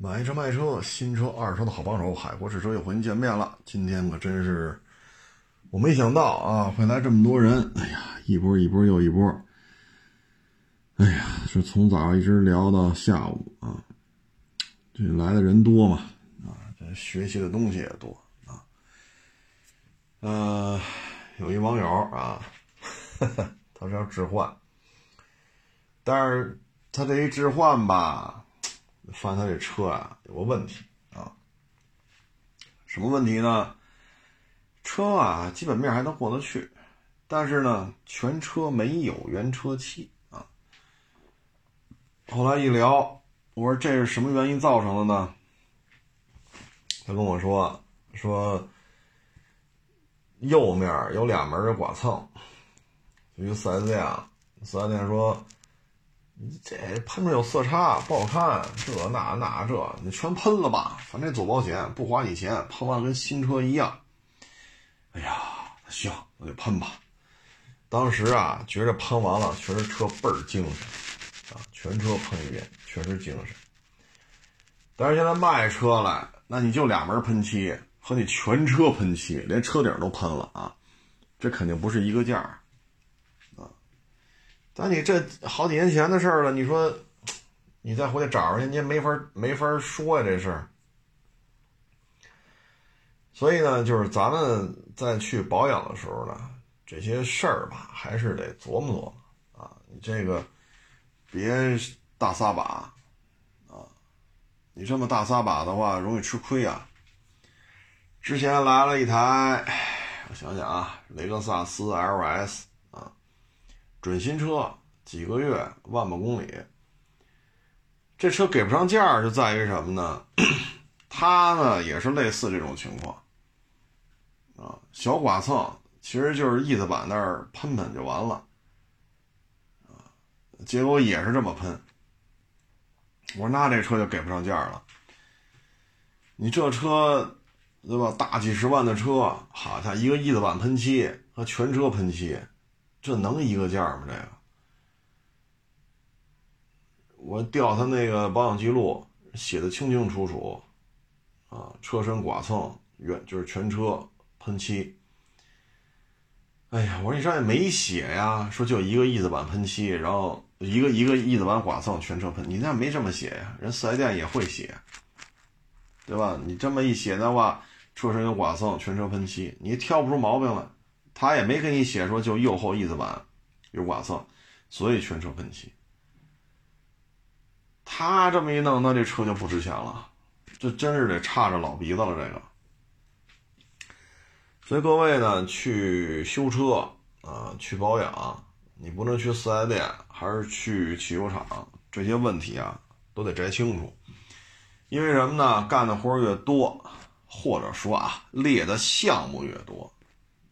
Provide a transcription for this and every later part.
买车卖车，新车二手车的好帮手，海阔试车又和您见面了。今天可真是，我没想到啊，会来这么多人。哎呀，一波一波又一波。哎呀，是从早上一直聊到下午啊。这来的人多嘛，啊，这学习的东西也多啊。呃，有一网友啊，他是要置换，但是他这一置换吧。发现他这车啊有个问题啊，什么问题呢？车啊基本面还能过得去，但是呢全车没有原车漆啊。后来一聊，我说这是什么原因造成的呢？他跟我说说右面有俩门的剐蹭，就一个四 S 店，四 S 店说。这喷出有色差，不好看。这那那这，你全喷了吧？反正走保险不花你钱，喷完跟新车一样。哎呀，行，我就喷吧。当时啊，觉着喷完了，确实车倍儿精神啊，全车喷一遍，确实精神。但是现在卖车来，那你就俩门喷漆和你全车喷漆，连车顶都喷了啊，这肯定不是一个价。但你这好几年前的事儿了，你说，你再回去找人家，你也没法没法说呀这事儿。所以呢，就是咱们在去保养的时候呢，这些事儿吧，还是得琢磨琢磨啊。你这个别大撒把啊，你这么大撒把的话，容易吃亏啊。之前来了一台，我想想啊，雷克萨斯 LS。准新车，几个月，万把公里。这车给不上价就在于什么呢？它呢也是类似这种情况，啊，小剐蹭，其实就是翼子板那儿喷喷就完了，啊，结果也是这么喷。我说那这车就给不上价了。你这车，对吧？大几十万的车，好像，一个翼子板喷漆和全车喷漆。这能一个价吗？这个，我调他那个保养记录，写的清清楚楚，啊，车身剐蹭，原就是全车喷漆。哎呀，我说你上面没写呀，说就一个翼子板喷漆，然后一个一个翼子板剐蹭，全车喷，你那没这么写呀？人四 S 店也会写，对吧？你这么一写的话，车身有剐蹭，全车喷漆，你挑不出毛病来。他也没给你写说就右后翼子板有剐蹭，所以全车喷漆。他这么一弄，那这车就不值钱了，这真是得差着老鼻子了。这个，所以各位呢，去修车啊，去保养，你不能去四 S 店，还是去汽修厂，这些问题啊都得摘清楚。因为什么呢？干的活越多，或者说啊，列的项目越多。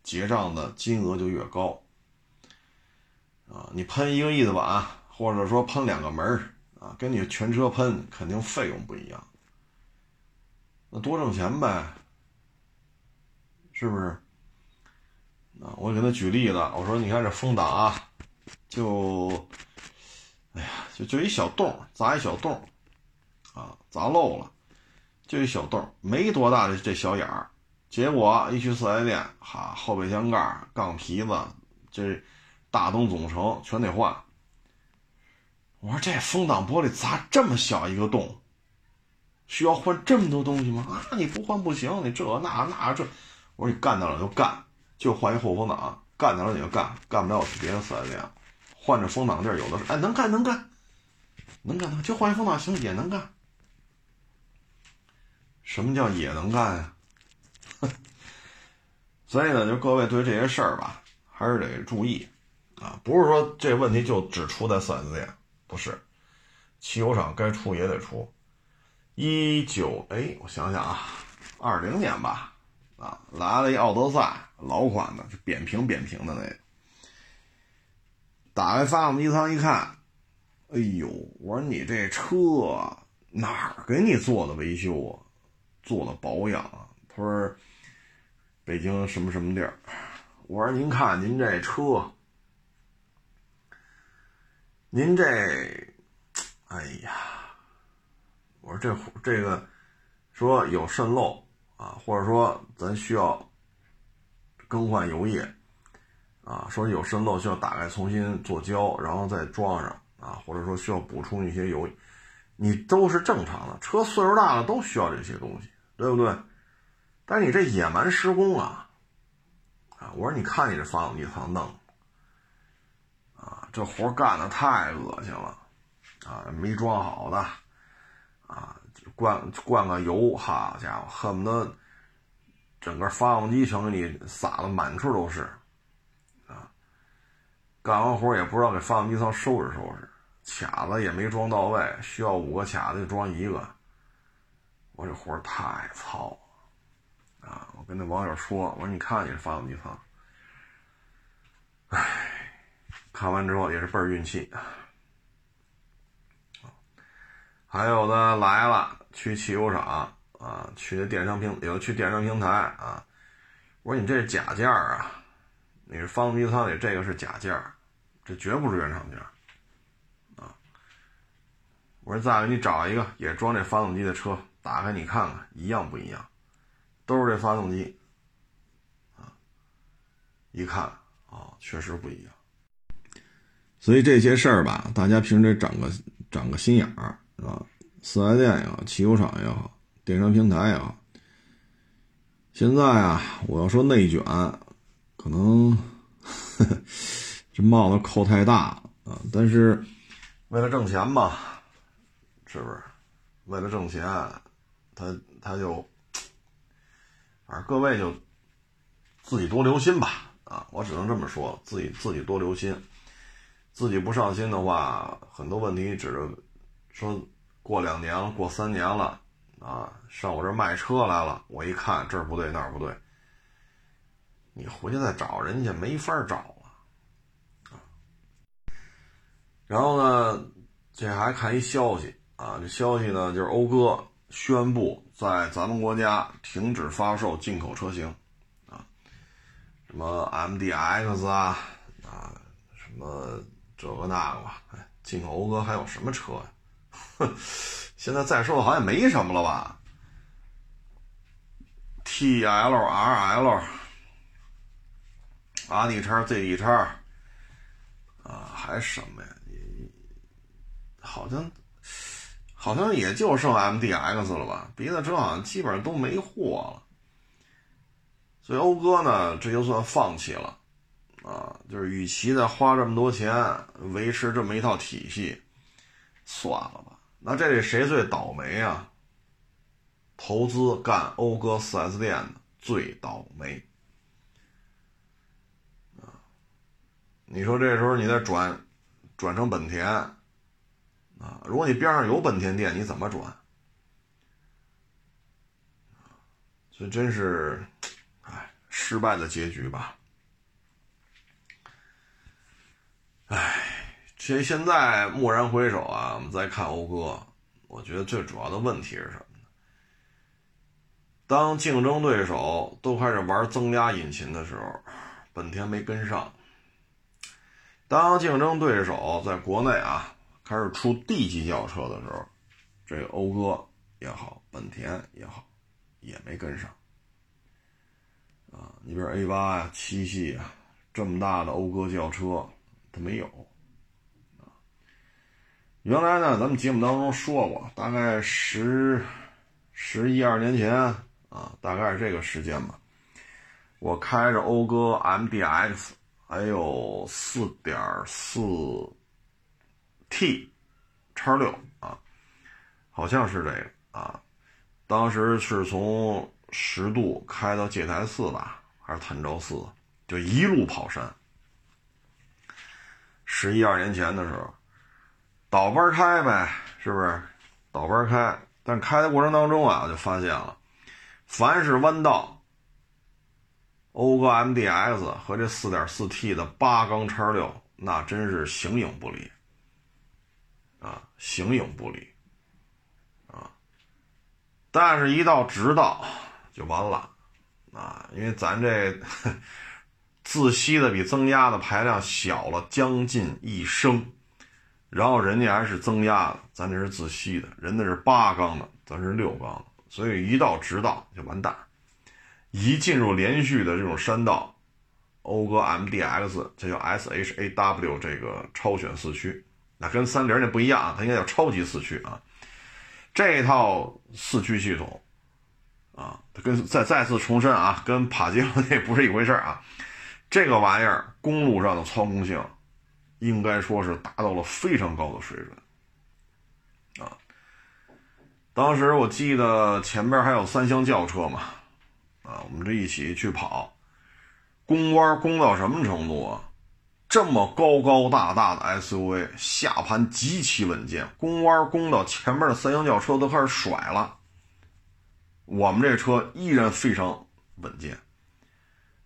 结账的金额就越高，啊，你喷一个翼子板，或者说喷两个门啊，跟你全车喷肯定费用不一样，那多挣钱呗，是不是？啊，我给他举例子，我说你看这风挡啊，就，哎呀，就就一小洞，砸一小洞，啊，砸漏了，就一小洞，没多大的这小眼儿。结果一去四 S 店，哈，后备箱盖、杠皮子，这大灯总成全得换。我说这风挡玻璃砸这么小一个洞，需要换这么多东西吗？啊，你不换不行，你这那那这。我说你干得了就干，就换一后风挡，干得了你就干，干不了我去别的四 S 店换这风挡地儿有的是。哎，能干能干，能干能就换一风挡行也能干。什么叫也能干呀？所以呢，就各位对这些事儿吧，还是得注意啊！不是说这问题就只出在四 S 店，不是，汽油厂该出也得出。一九哎，我想想啊，二零年吧，啊，来了一奥德赛，老款的，就扁平扁平的那个。打开发动机舱一看，哎呦，我说你这车哪儿给你做的维修啊？做的保养啊？他说。北京什么什么地儿？我说您看您这车，您这，哎呀，我说这这个说有渗漏啊，或者说咱需要更换油液啊，说有渗漏需要打开重新做胶，然后再装上啊，或者说需要补充一些油，你都是正常的。车岁数大了都需要这些东西，对不对？但你这野蛮施工啊，啊，我说你看你这发动机舱弄，啊，这活干的太恶心了，啊，没装好的。啊，灌灌个油，好家伙，恨不得整个发动机全给你撒的满处都是，啊，干完活也不知道给发动机舱收拾收拾，卡子也没装到位，需要五个卡子就装一个，我这活太糙了，啊，我跟那网友说，我说你看你这发动机舱，唉，看完之后也是倍儿运气。还有的来了，去汽油厂啊，去电商平，有的去电商平台啊。我说你这是假件啊，你是发动机舱里这个是假件这绝不是原厂件啊。我说再给你找一个也装这发动机的车，打开你看看，一样不一样？都是这发动机啊，一看啊，确实不一样。所以这些事儿吧，大家平时得长个长个心眼儿。啊，四 S 店也好，汽修厂也好，电商平台也好，现在啊，我要说内卷，可能 这帽子扣太大了啊。但是为了挣钱嘛，是不是？为了挣钱，他他就，反正各位就自己多留心吧。啊，我只能这么说，自己自己多留心，自己不上心的话，很多问题指着。说过两年了，过三年了，啊，上我这卖车来了。我一看这儿不对那儿不对，你回去再找人家没法找了，啊。然后呢，这还看一消息啊，这消息呢就是讴歌宣布在咱们国家停止发售进口车型，啊，什么 MDX 啊，啊，什么这个那个吧，哎，进口讴歌还有什么车呀？哼，现在在售的好像也没什么了吧？T L R L，阿 D 叉 Z D 叉，啊，还什么呀？好像好像也就剩 M D X 了吧？别的车好像基本上都没货了。所以讴歌呢，这就算放弃了啊，就是与其再花这么多钱维持这么一套体系，算了吧。那这里谁最倒霉啊？投资干讴歌 4S 店的最倒霉啊！你说这时候你再转转成本田啊？如果你边上有本田店，你怎么转？所以真是，哎，失败的结局吧。哎。其实现在蓦然回首啊，我们再看讴歌，我觉得最主要的问题是什么呢？当竞争对手都开始玩增压引擎的时候，本田没跟上；当竞争对手在国内啊开始出 D 级轿车的时候，这个讴歌也好，本田也好，也没跟上。啊，你比如 A 八呀、七系啊，这么大的讴歌轿车，它没有。原来呢，咱们节目当中说过，大概十十一二年前啊，大概是这个时间吧。我开着讴歌 MDX，还有四点四 T 叉六啊，好像是这个啊。当时是从十渡开到戒台寺吧，还是潭州寺，就一路跑山。十一二年前的时候。倒班开呗，是不是？倒班开，但开的过程当中啊，我就发现了，凡是弯道，讴歌 MDX 和这 4.4T 的八缸叉六，那真是形影不离啊，形影不离啊。但是，一到直道就完了啊，因为咱这 自吸的比增压的排量小了将近一升。然后人家还是增压的，咱这是自吸的，人家是八缸的，咱是六缸的，所以一到直道就完蛋。一进入连续的这种山道，讴歌 MDX，这叫 SHAW 这个超选四驱，那跟三菱那不一样，它应该叫超级四驱啊。这套四驱系统啊，它跟再再次重申啊，跟帕杰罗那不是一回事啊。这个玩意儿公路上的操控性。应该说是达到了非常高的水准，啊！当时我记得前边还有三厢轿车嘛，啊，我们这一起去跑，攻弯攻到什么程度啊？这么高高大大的 SUV，下盘极其稳健，攻弯攻到前面的三厢轿车都开始甩了，我们这车依然非常稳健，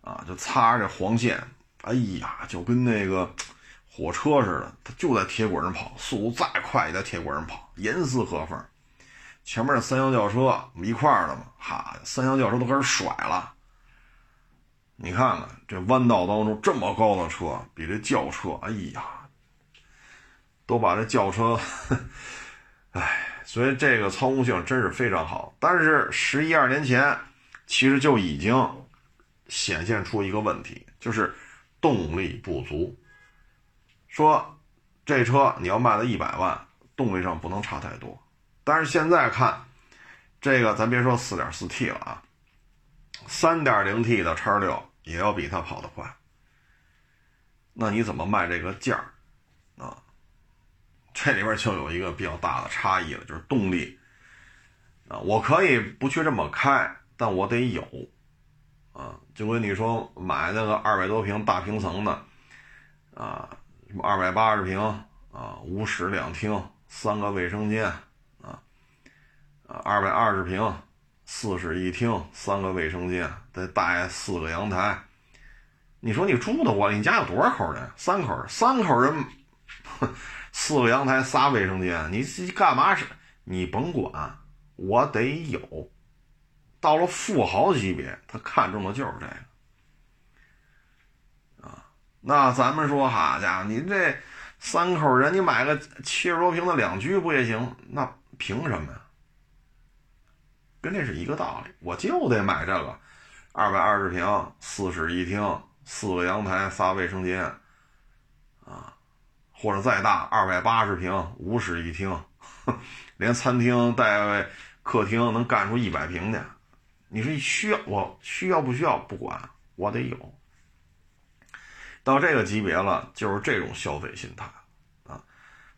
啊，就擦着这黄线，哎呀，就跟那个。火车似的，它就在铁轨上跑，速度再快也在铁轨上跑，严丝合缝。前面的三厢轿车，我们一块儿的嘛，哈，三厢轿车都开始甩了。你看看这弯道当中这么高的车，比这轿车，哎呀，都把这轿车，哎，所以这个操控性真是非常好。但是十一二年前，其实就已经显现出一个问题，就是动力不足。说这车你要卖到一百万，动力上不能差太多。但是现在看，这个咱别说四点四 T 了啊，三点零 T 的叉六也要比它跑得快。那你怎么卖这个价儿啊？这里边就有一个比较大的差异了，就是动力啊，我可以不去这么开，但我得有啊。就跟你说买那个二百多平大平层的啊。什么二百八十平啊，五室两厅，三个卫生间啊，啊，二百二十平，四室一厅，三个卫生间，再带四个阳台。你说你住的我，你家有多少口人？三口人，三口人，四个阳台，仨卫生间，你干嘛是？你甭管，我得有。到了富豪级别，他看中的就是这个。啊那咱们说，好家伙，你这三口人，你买个七十多平的两居不也行？那凭什么呀？跟这是一个道理，我就得买这个，二百二十平，四室一厅，四个阳台，仨卫生间，啊，或者再大，二百八十平，五室一厅，连餐厅带客厅能干出一百平去。你说需要我需要不需要？不管，我得有。到这个级别了，就是这种消费心态。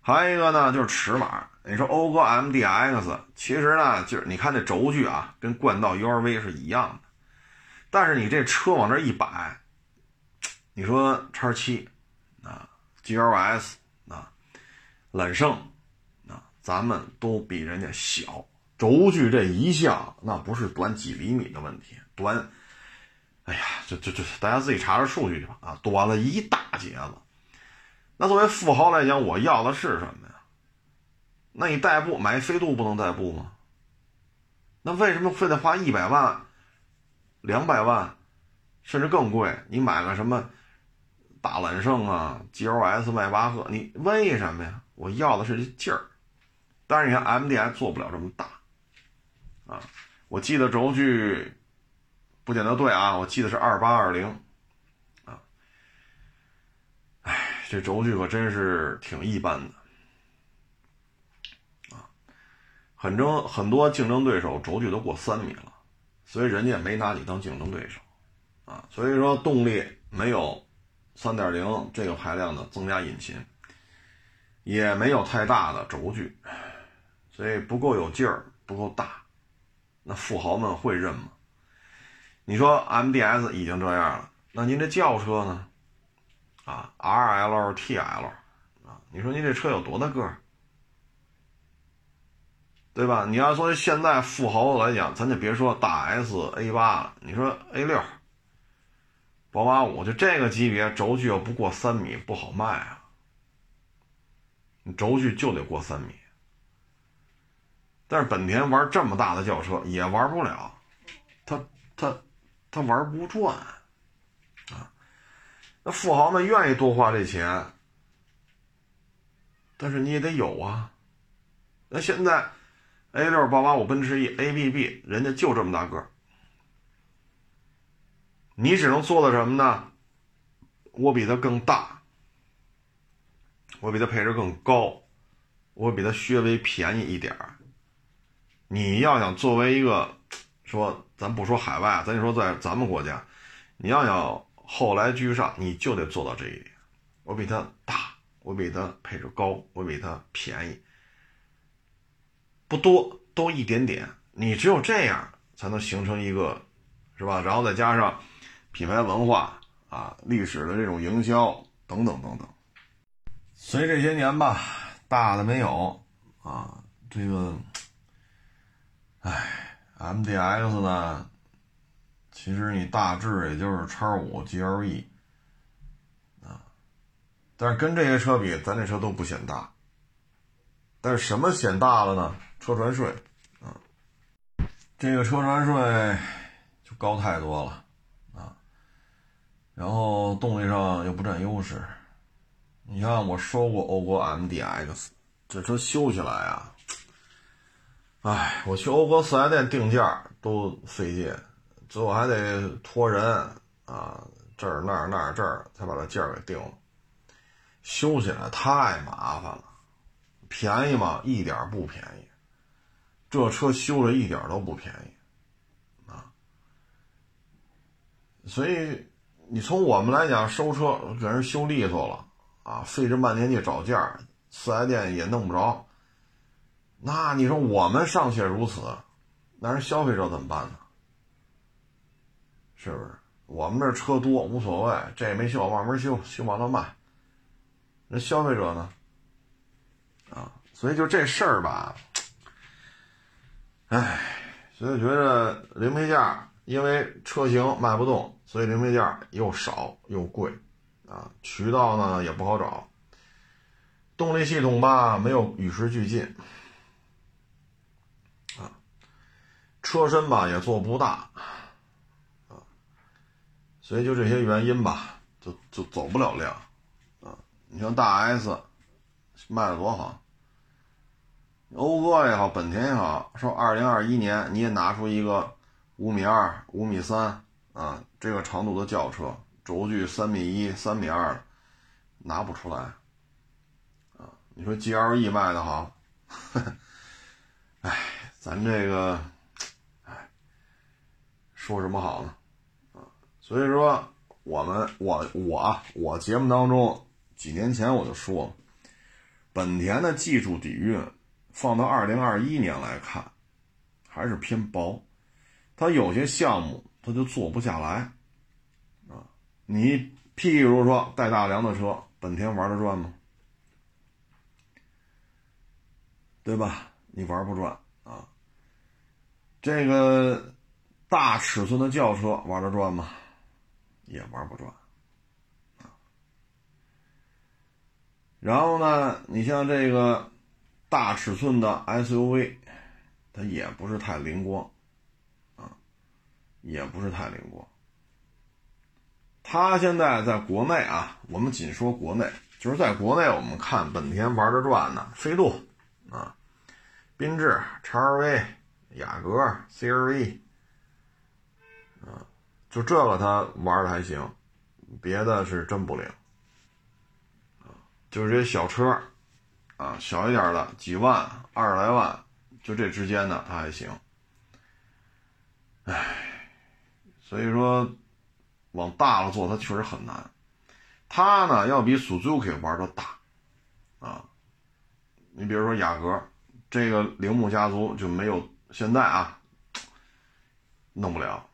还有一个呢，就是尺码。你说讴歌 MDX，其实呢，就是你看这轴距啊，跟冠道 URV 是一样的。但是你这车往这一摆，你说叉七啊，GLS 啊，揽胜啊，咱们都比人家小。轴距这一项，那不是短几厘米的问题，短。哎呀，这这这，大家自己查查数据去吧啊，短了一大截子。那作为富豪来讲，我要的是什么呀？那你代步买飞度不能代步吗？那为什么非得花一百万、两百万，甚至更贵？你买个什么大揽胜啊、GLS、迈巴赫，你为什么呀？我要的是这劲儿。但是你看 MDI 做不了这么大啊，我记得轴距。不见得对啊，我记得是二八二零，啊，哎，这轴距可真是挺一般的，啊，很争很多竞争对手轴距都过三米了，所以人家没拿你当竞争对手，啊，所以说动力没有三点零这个排量的增加引擎，也没有太大的轴距，所以不够有劲儿，不够大，那富豪们会认吗？你说 MDS 已经这样了，那您这轿车呢？啊，RL、TL 啊，你说您这车有多大个？对吧？你要说现在富豪来讲，咱就别说大 S、A 八了，你说 A 六、宝马五，就这个级别，轴距要不过三米不好卖啊。轴距就得过三米，但是本田玩这么大的轿车也玩不了，它它。他玩不转，那富豪们愿意多花这钱，但是你也得有啊。那现在 A 六八八五奔驰 E A B B 人家就这么大个儿，你只能做到什么呢？我比它更大，我比它配置更高，我比它稍微便宜一点儿。你要想作为一个说，咱不说海外，咱就说在咱们国家，你要想后来居上，你就得做到这一点。我比它大，我比它配置高，我比它便宜，不多，多一点点。你只有这样，才能形成一个，是吧？然后再加上品牌文化啊、历史的这种营销等等等等。所以这些年吧，大的没有啊，这个。唉，MDX 呢？其实你大致也就是叉五 GLE 啊，但是跟这些车比，咱这车都不显大。但是什么显大了呢？车船税啊，这个车船税就高太多了啊。然后动力上又不占优势。你看我收过欧国 MDX，这车修起来啊。哎，我去欧国四 S 店定价都费劲，最后还得托人啊，这儿那儿那儿这儿才把这价给定了。修起来太麻烦了，便宜吗？一点不便宜，这车修着一点都不便宜啊。所以你从我们来讲，收车给人修利索了啊，费这半天去找价，四 S 店也弄不着。那你说我们尚且如此，那人消费者怎么办呢？是不是？我们这车多无所谓，这也没修慢慢修，修完了卖。那消费者呢？啊，所以就这事儿吧，唉，所以觉得零配件因为车型卖不动，所以零配件又少又贵，啊，渠道呢也不好找，动力系统吧没有与时俱进。车身吧也做不大，所以就这些原因吧，就就走不了量，啊，你像大 S 卖的多好，讴歌也好，本田也好，说二零二一年你也拿出一个五米二、五米三啊这个长度的轿车，轴距三米一、三米二，拿不出来，啊，你说 GLE 卖的好，哎，咱这个。说什么好呢？所以说我们我我我节目当中几年前我就说，本田的技术底蕴放到二零二一年来看，还是偏薄，它有些项目它就做不下来，啊，你譬如说带大梁的车，本田玩得转吗？对吧？你玩不转啊，这个。大尺寸的轿车玩得转吗？也玩不转啊。然后呢，你像这个大尺寸的 SUV，它也不是太灵光啊，也不是太灵光。它现在在国内啊，我们仅说国内，就是在国内，我们看本田玩得转的，飞度啊，缤智、x R V、雅阁、CRV。就这个他玩的还行，别的是真不灵。就是这些小车，啊，小一点的几万、二十来万，就这之间的他还行。唉，所以说往大了做，它确实很难。它呢要比 Suzuki 玩的大，啊，你比如说雅阁，这个铃木家族就没有现在啊，弄不了。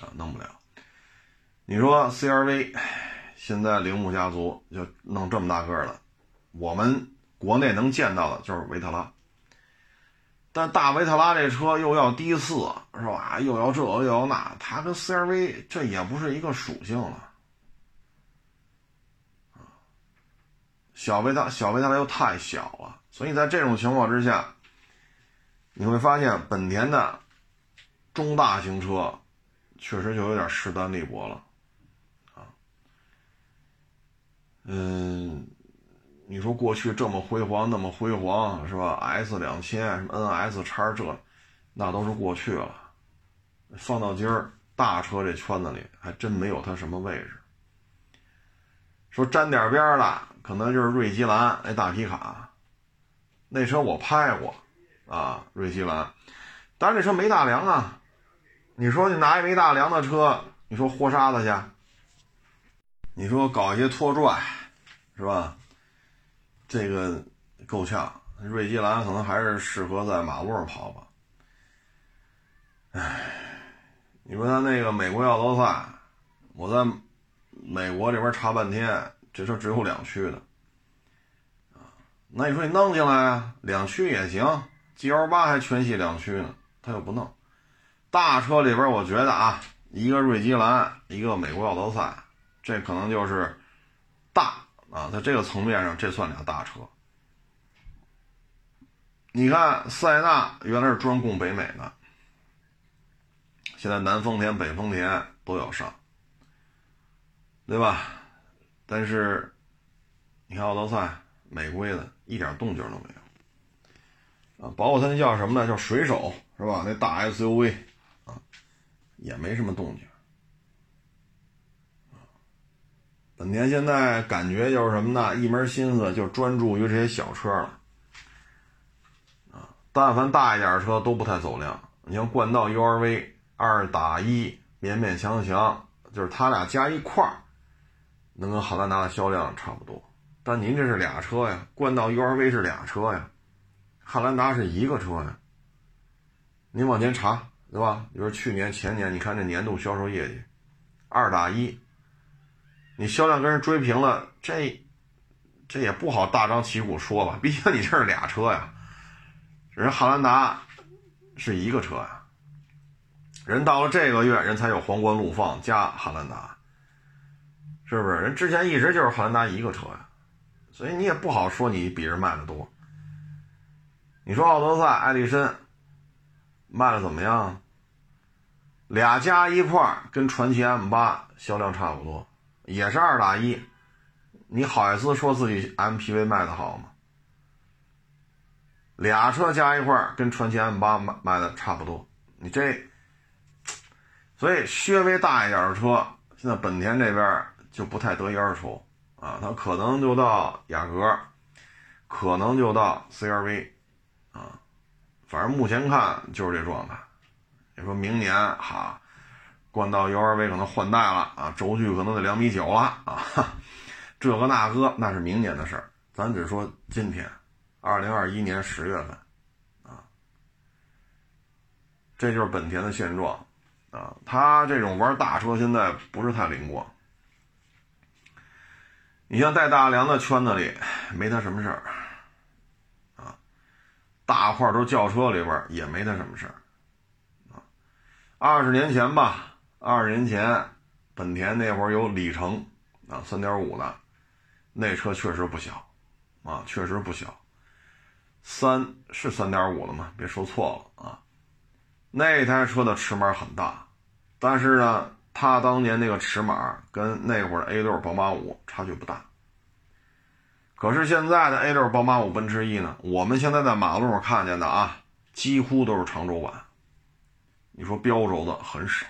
啊，弄不了。你说 CRV 现在铃木家族就弄这么大个了，我们国内能见到的就是维特拉。但大维特拉这车又要低四，是吧？又要这又要那，它跟 CRV 这也不是一个属性了。小维特小维特拉又太小了，所以在这种情况之下，你会发现本田的中大型车。确实就有点势单力薄了，啊，嗯，你说过去这么辉煌，那么辉煌，是吧？S 两千，什么 NS 叉这，那都是过去了。放到今儿，大车这圈子里还真没有它什么位置。说沾点边了，可能就是瑞吉兰那大皮卡，那车我拍过，啊，瑞吉兰，但是这车没大梁啊。你说你拿一没大梁的车，你说豁沙子去？你说搞一些拖拽，是吧？这个够呛，瑞吉兰可能还是适合在马路上跑吧。唉，你说他那个美国奥德赛，我在美国这边查半天，这车只有两驱的，那你说你弄进来啊，两驱也行，G L 八还全系两驱呢，他又不弄。大车里边，我觉得啊，一个瑞吉兰，一个美国奥德赛，这可能就是大。啊，在这个层面上，这算俩大车。你看，塞纳原来是专供北美的，现在南丰田、北丰田都要上，对吧？但是，你看奥德赛，美规的，一点动静都没有。啊，包括它那叫什么呢？叫水手，是吧？那大 SUV，也没什么动静。本田现在感觉就是什么呢？一门心思就专注于这些小车了，啊，但凡大一点车都不太走量。你像冠道 URV 二打一，勉勉强强，就是它俩加一块儿，能跟汉兰达的销量差不多。但您这是俩车呀，冠道 URV 是俩车呀，汉兰达是一个车呀。您往前查，对吧？比如去年、前年，你看这年度销售业绩，二打一。你销量跟人追平了，这这也不好大张旗鼓说吧？毕竟你这是俩车呀，人汉兰达是一个车呀，人到了这个月，人才有皇冠陆放加汉兰达，是不是？人之前一直就是汉兰达一个车呀，所以你也不好说你比人卖的多。你说奥德赛、艾力绅卖的怎么样？俩加一块跟传奇 M 八销量差不多。也是二打一，你好意思说自己 MPV 卖的好吗？俩车加一块跟传奇 M 八卖卖的差不多，你这，所以稍微大一点的车，现在本田这边就不太得一而出啊，它可能就到雅阁，可能就到 CRV，啊，反正目前看就是这状态。你说明年哈？冠道 URV 可能换代了啊，轴距可能得两米九了啊，这个那个那是明年的事儿，咱只说今天，二零二一年十月份，啊，这就是本田的现状啊，他这种玩大车现在不是太灵光，你像带大梁的圈子里没他什么事儿，大块都轿车里边也没他什么事儿，啊，二十年前吧。二十年前，本田那会儿有里程啊，三点五的，那车确实不小，啊，确实不小。三是三点五的吗？别说错了啊。那台车的尺码很大，但是呢，它当年那个尺码跟那会儿 A 六宝马五差距不大。可是现在的 A 六宝马五奔驰 E 呢，我们现在在马路上看见的啊，几乎都是长轴版。你说标轴的很少。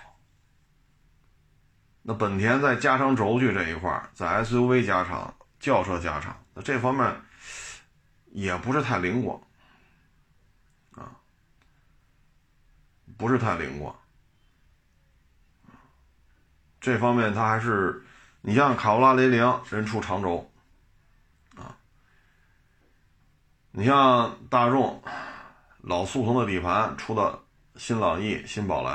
那本田在加长轴距这一块在 SUV 加长、轿车加长，那这方面也不是太灵光啊，不是太灵光。这方面它还是，你像卡罗拉雷凌人出长轴啊，你像大众老速腾的底盘出的新朗逸、新宝来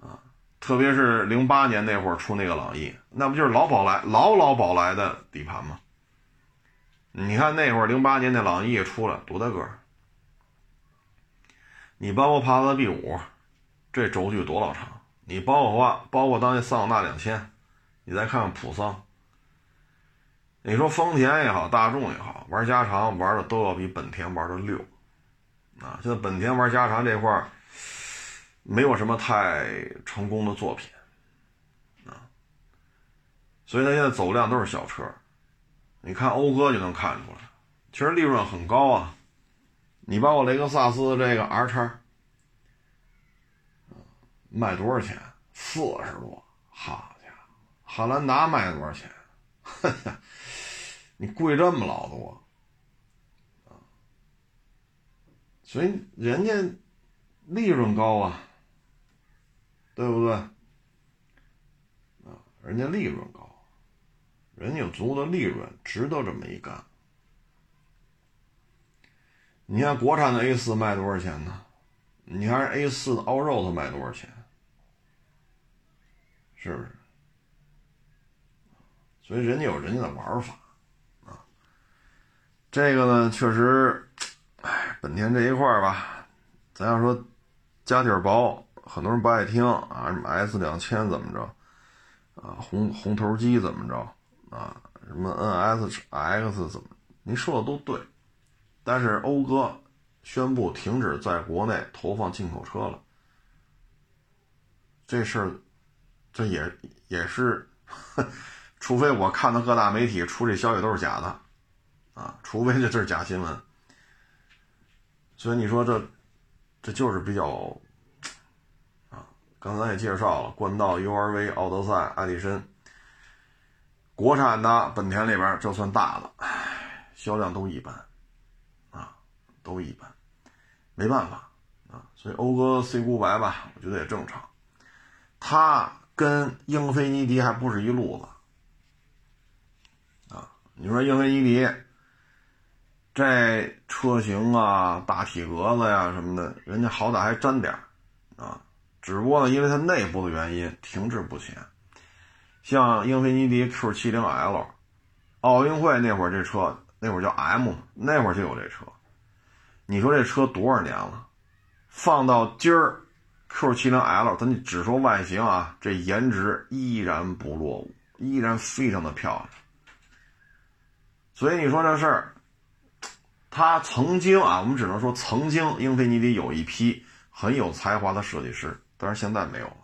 啊。特别是零八年那会儿出那个朗逸，那不就是老宝来、老老宝来的底盘吗？你看那会儿零八年那朗逸出来多大个儿？你包括帕萨特 B 五，这轴距多老长？你包括，包括当年桑塔纳两千，你再看看普桑。你说丰田也好，大众也好，玩加长玩的都要比本田玩的溜啊！现在本田玩加长这块儿。没有什么太成功的作品，啊，所以它现在走量都是小车，你看讴歌就能看出来，其实利润很高啊。你把我雷克萨斯这个 R 叉，卖多少钱？四十多，好家伙！汉兰达卖多少钱？你贵这么老多啊！所以人家利润高啊，对不对？啊，人家利润高，人家有足够的利润，值得这么一干。你看国产的 A 四卖多少钱呢？你看 A 四的 All Road 卖多少钱？是不是？所以人家有人家的玩法。这个呢，确实，哎，本田这一块吧，咱要说家底儿薄，很多人不爱听啊。什么 S 两千怎么着啊？红红头机怎么着啊？什么 NSX 怎么？您说的都对。但是讴歌宣布停止在国内投放进口车了，这事儿，这也也是，除非我看到各大媒体出这消息都是假的，啊，除非这这是假新闻。所以你说这，这就是比较，啊，刚才也介绍了，冠道、URV、奥德赛、艾力绅，国产的本田里边就算大的，销量都一般。啊都一般，没办法啊，所以讴歌 C 五百吧，我觉得也正常。它跟英菲尼迪还不是一路子啊。你说英菲尼迪这车型啊、大体格子呀什么的，人家好歹还沾点啊。只不过呢，因为它内部的原因停滞不前。像英菲尼迪 Q 七零 L，奥运会那会儿这车那会儿叫 M，那会儿就有这车。你说这车多少年了？放到今儿，Q70L，咱就只说外形啊，这颜值依然不落伍，依然非常的漂亮。所以你说这事儿，他曾经啊，我们只能说曾经，英菲尼迪有一批很有才华的设计师，但是现在没有了。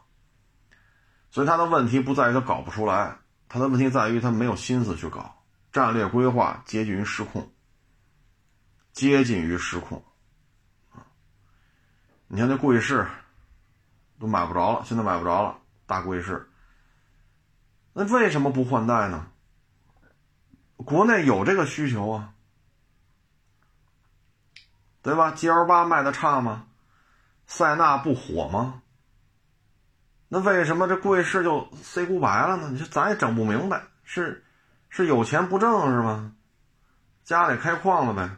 所以他的问题不在于他搞不出来，他的问题在于他没有心思去搞，战略规划接近于失控。接近于失控，啊！你看那贵士都买不着了，现在买不着了，大贵士。那为什么不换代呢？国内有这个需求啊，对吧？GL 八卖的差吗？塞纳不火吗？那为什么这贵士就 C 五百了呢？你说咱也整不明白，是是有钱不挣是吗？家里开矿了呗？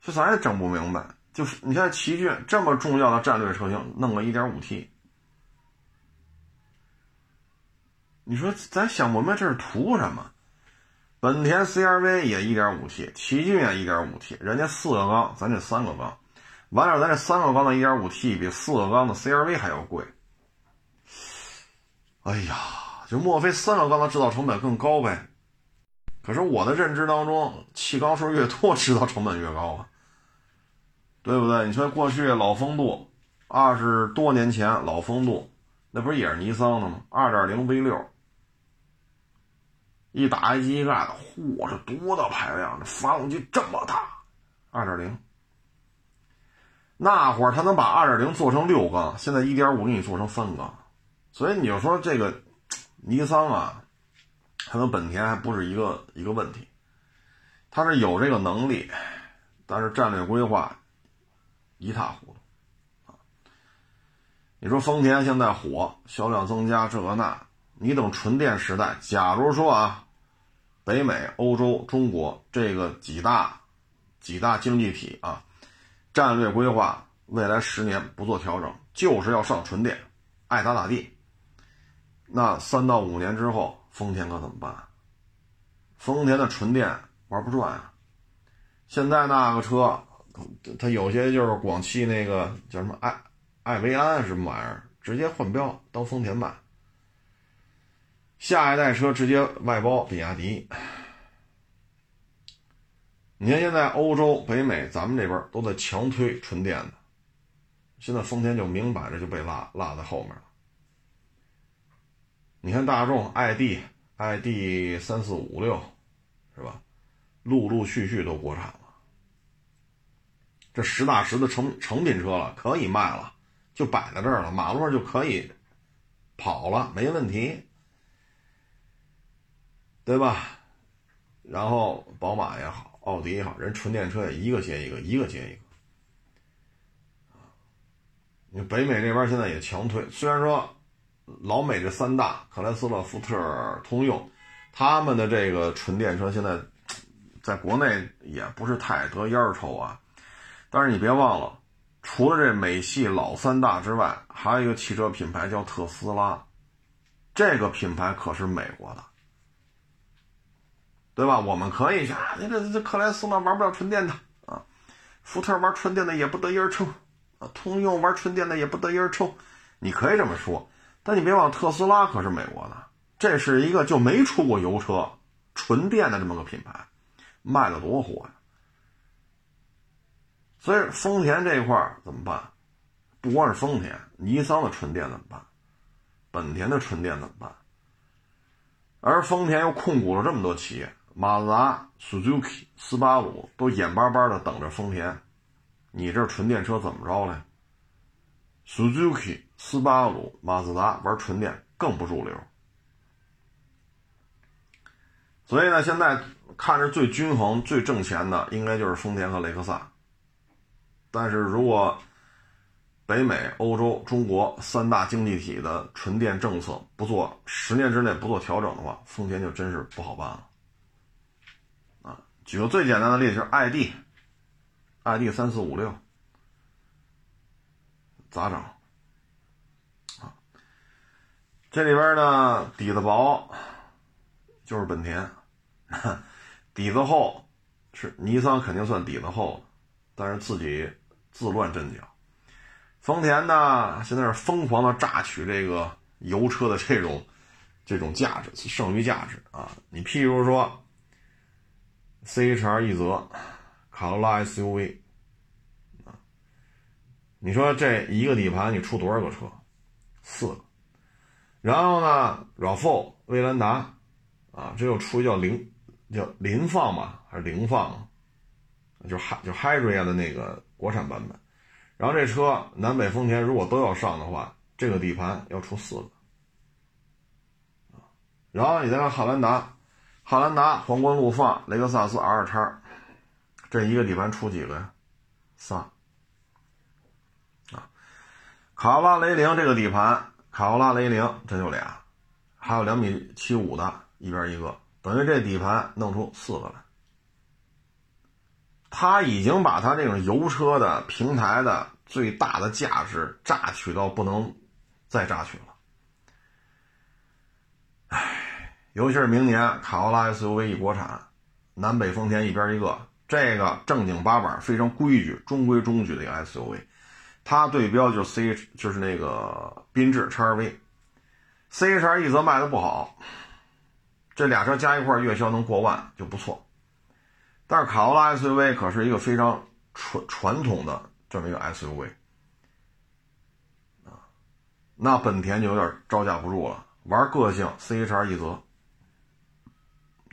就咱也整不明白，就是你看奇骏这么重要的战略车型，弄个 1.5T，你说咱想不明白这是图什么？本田 CR-V 也 1.5T，奇骏也 1.5T，人家四个缸，咱这三个缸，完了咱这三个缸的 1.5T 比四个缸的 CR-V 还要贵。哎呀，就莫非三个缸的制造成本更高呗？可是我的认知当中，气缸数越多，制造成本越高啊，对不对？你说过去老风度，二十多年前老风度，那不是也是尼桑的吗？二点零 V 六，一打开机器盖子，嚯，这多大排量？这发动机这么大，二点零。那会儿他能把二点零做成六缸，现在一点五给你做成三缸，所以你就说这个尼桑啊。它跟本田还不是一个一个问题，它是有这个能力，但是战略规划一塌糊涂啊！你说丰田现在火，销量增加这个那，你等纯电时代，假如说啊，北美、欧洲、中国这个几大几大经济体啊，战略规划未来十年不做调整，就是要上纯电，爱咋咋地，那三到五年之后。丰田可怎么办？丰田的纯电玩不转啊！现在那个车，它有些就是广汽那个叫什么艾艾维安什么玩意儿，直接换标当丰田卖。下一代车直接外包比亚迪。你看现在欧洲、北美，咱们这边都在强推纯电的，现在丰田就明摆着就被落落在后面了。你看大众 ID、ID 三四五六是吧？陆陆续续都国产了，这实打实的成成品车了，可以卖了，就摆在这儿了，马路上就可以跑了，没问题，对吧？然后宝马也好，奥迪也好，人纯电车也一个接一个，一个接一个。你北美这边现在也强推，虽然说老美这三大克莱斯勒、福特、通用，他们的这个纯电车现在在国内也不是太得烟抽啊。但是你别忘了，除了这美系老三大之外，还有一个汽车品牌叫特斯拉，这个品牌可是美国的，对吧？我们可以啊，你这这克莱斯勒玩不了纯电的啊，福特玩纯电的也不得烟抽。啊，通用玩纯电的也不得烟抽，你可以这么说，但你别忘，特斯拉可是美国的，这是一个就没出过油车、纯电的这么个品牌，卖的多火呀！所以丰田这一块怎么办？不光是丰田，尼桑的纯电怎么办？本田的纯电怎么办？而丰田又控股了这么多企业，马自达、Suzuki、斯巴鲁都眼巴巴的等着丰田。你这纯电车怎么着嘞？Suzuki、斯巴鲁、马自达玩纯电更不入流，所以呢，现在看着最均衡、最挣钱的应该就是丰田和雷克萨。但是如果北美、欧洲、中国三大经济体的纯电政策不做十年之内不做调整的话，丰田就真是不好办了。举个最简单的例子，就是 ID。ID 三四五六咋整啊？这里边呢底子薄就是本田，底子厚是尼桑肯定算底子厚，但是自己自乱阵脚。丰田呢现在是疯狂的榨取这个油车的这种这种价值剩余价值啊！你譬如说 CHR 一泽。卡罗拉 SUV，啊，你说这一个底盘你出多少个车？四个。然后呢，RAV4 威兰达，啊，这又出叫零叫零放吧，还是零放？就海就 h y r i a 的那个国产版本。然后这车南北丰田如果都要上的话，这个底盘要出四个。然后你再看汉兰达，汉兰达皇冠陆放，雷克萨斯 R 叉。这一个底盘出几个呀？仨。啊，卡罗拉雷凌这个底盘，卡罗拉雷凌这就俩，还有两米七五的，一边一个，等于这底盘弄出四个来。他已经把他这种油车的平台的最大的价值榨取到不能再榨取了。唉，尤其是明年卡罗拉 SUV 一国产，南北丰田一边一个。这个正经八板、非常规矩、中规中矩的一个 SUV，它对标就是 C，就是那个缤智 XRV，CHR 一则卖的不好，这俩车加一块月销能过万就不错。但是卡罗拉 SUV 可是一个非常传传统的这么一个 SUV，啊，那本田就有点招架不住了，玩个性 CHR 一则，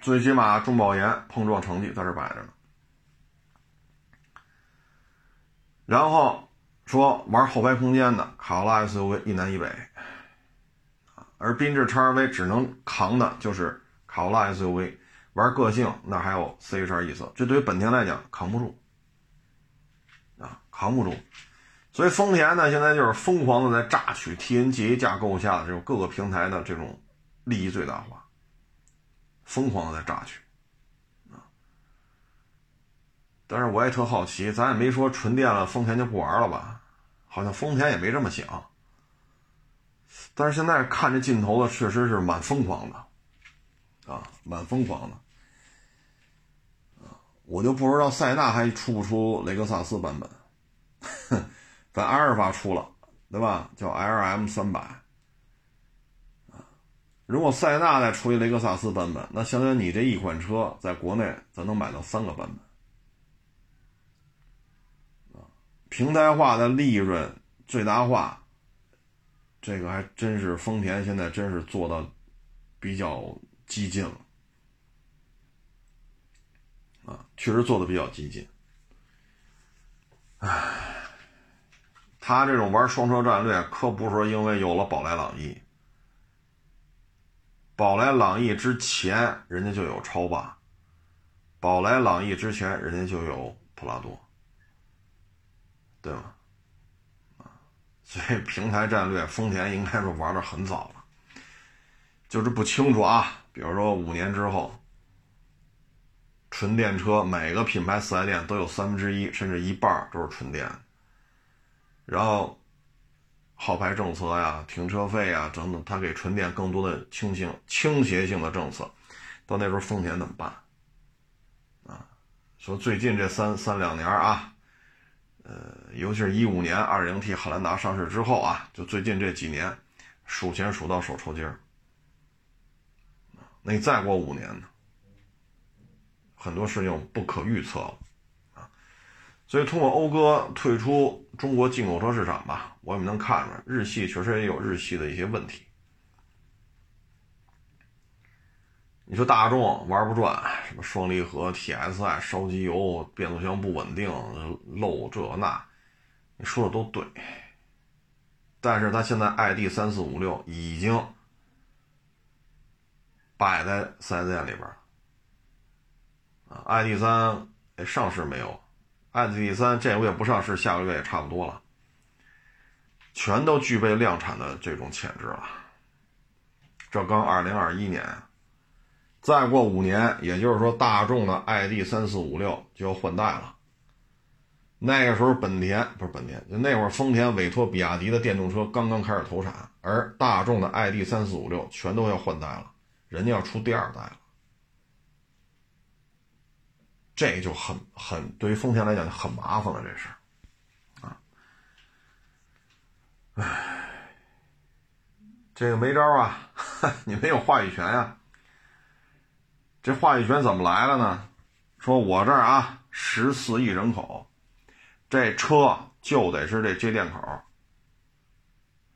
最起码中保研碰撞成绩在这摆着呢。然后说玩后排空间的卡罗拉 SUV 一南一北，而缤智 XRV 只能扛的就是卡罗拉 SUV，玩个性那还有 CHR 意思，这对于本田来讲扛不住，啊，扛不住，所以丰田呢现在就是疯狂的在榨取 TNGA 架构下的这种各个平台的这种利益最大化，疯狂的在榨取。但是我也特好奇，咱也没说纯电了，丰田就不玩了吧？好像丰田也没这么想。但是现在看这劲头子，确实是蛮疯狂的，啊，蛮疯狂的。啊，我就不知道塞纳还出不出雷克萨斯版本。咱阿尔法出了，对吧？叫 LM 三百。如果塞纳再出一雷克萨斯版本，那相当于你这一款车在国内咱能买到三个版本。平台化的利润最大化，这个还真是丰田现在真是做的比较激进了。啊，确实做的比较激进。唉，他这种玩双车战略，可不是因为有了宝来朗逸。宝来朗逸之前，人家就有超霸；宝来朗逸之前，人家就有普拉多，对吗？啊，所以平台战略，丰田应该是玩的很早了，就是不清楚啊。比如说五年之后，纯电车每个品牌四 S 店都有三分之一甚至一半都是纯电，然后。号牌政策呀，停车费呀，等等，他给纯电更多的倾倾倾斜性的政策，到那时候丰田怎么办？啊，说最近这三三两年啊，呃，尤其是一五年二零 T 汉兰达上市之后啊，就最近这几年，数钱数到手抽筋儿。那再过五年呢？很多事情不可预测了。所以，通过讴歌退出中国进口车市场吧，我们能看出来，日系确实也有日系的一些问题。你说大众玩不转，什么双离合、TSI 烧机油、变速箱不稳定、漏这那，你说的都对。但是它现在 ID 三四五六已经摆在四 S 店里边啊，ID 三上市没有？ID 三这个月不上市，下个月也差不多了，全都具备量产的这种潜质了。这刚二零二一年，再过五年，也就是说大众的 ID 三四五六就要换代了。那个时候本田不是本田，就那会儿丰田委托比亚迪的电动车刚刚开始投产，而大众的 ID 三四五六全都要换代了，人家要出第二代了。这就很很对于丰田来讲就很麻烦了，这事啊，唉，这个没招啊，你没有话语权呀。这话语权怎么来了呢？说我这儿啊，十四亿人口，这车就得是这接电口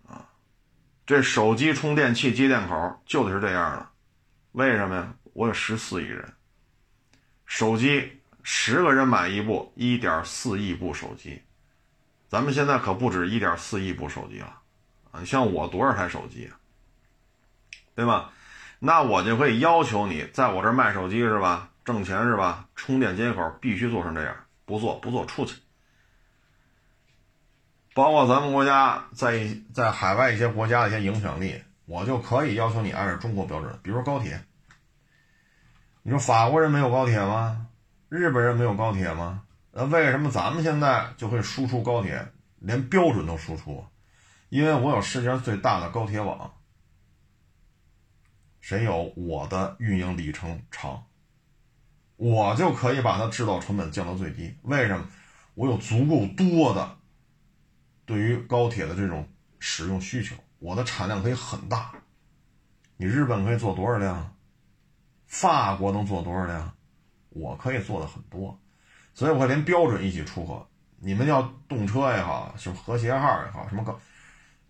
啊，这手机充电器接电口就得是这样的，为什么呀？我有十四亿人。手机十个人买一部，一点四亿部手机，咱们现在可不止一点四亿部手机了啊！你像我多少台手机啊？对吧？那我就可以要求你在我这卖手机是吧？挣钱是吧？充电接口必须做成这样，不做不做出去。包括咱们国家在在海外一些国家的一些影响力，我就可以要求你按照中国标准，比如说高铁。你说法国人没有高铁吗？日本人没有高铁吗？那为什么咱们现在就会输出高铁，连标准都输出？因为我有世界上最大的高铁网，谁有我的运营里程长，我就可以把它制造成本降到最低。为什么？我有足够多的对于高铁的这种使用需求，我的产量可以很大。你日本可以做多少辆？法国能做多少辆？我可以做的很多，所以我连标准一起出口。你们要动车也好，什么和谐号也好，什么，